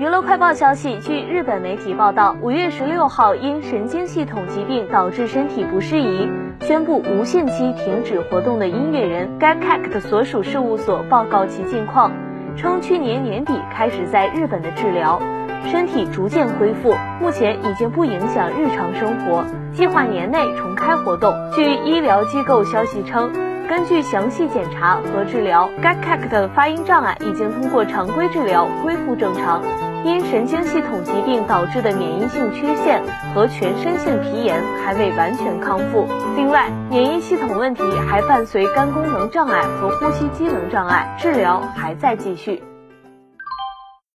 娱乐快报消息，据日本媒体报道，五月十六号因神经系统疾病导致身体不适宜，宣布无限期停止活动的音乐人 Gakak 所属事务所报告其近况，称去年年底开始在日本的治疗，身体逐渐恢复，目前已经不影响日常生活，计划年内重开活动。据医疗机构消息称，根据详细检查和治疗，Gakak 的发音障碍已经通过常规治疗恢复正常。因神经系统疾病导致的免疫性缺陷和全身性皮炎还未完全康复。另外，免疫系统问题还伴随肝功能障碍和呼吸机能障碍，治疗还在继续。